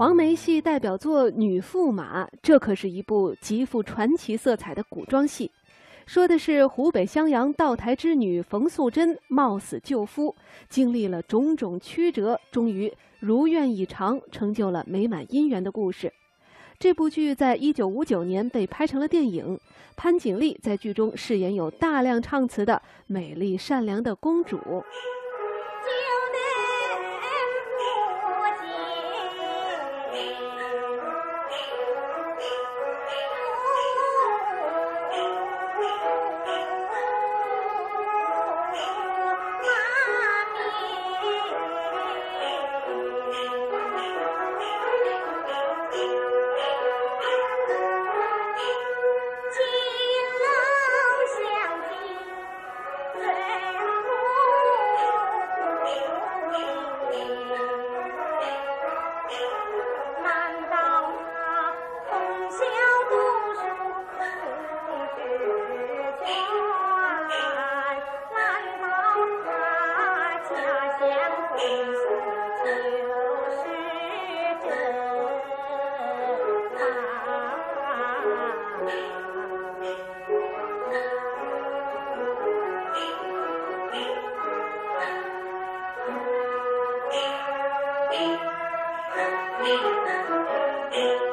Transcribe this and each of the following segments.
黄梅戏代表作《女驸马》，这可是一部极富传奇色彩的古装戏，说的是湖北襄阳道台之女冯素贞冒死救夫，经历了种种曲折，终于如愿以偿，成就了美满姻缘的故事。这部剧在一九五九年被拍成了电影，潘景丽在剧中饰演有大量唱词的美丽善良的公主。thank you.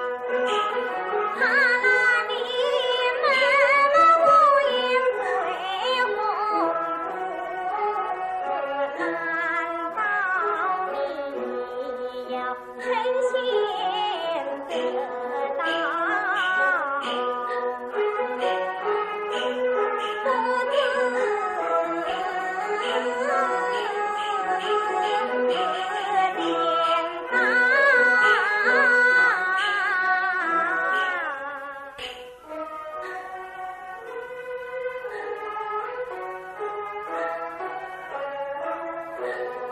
Amen.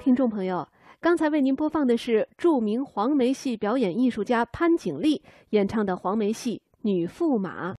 听众朋友，刚才为您播放的是著名黄梅戏表演艺术家潘景丽演唱的黄梅戏《女驸马》。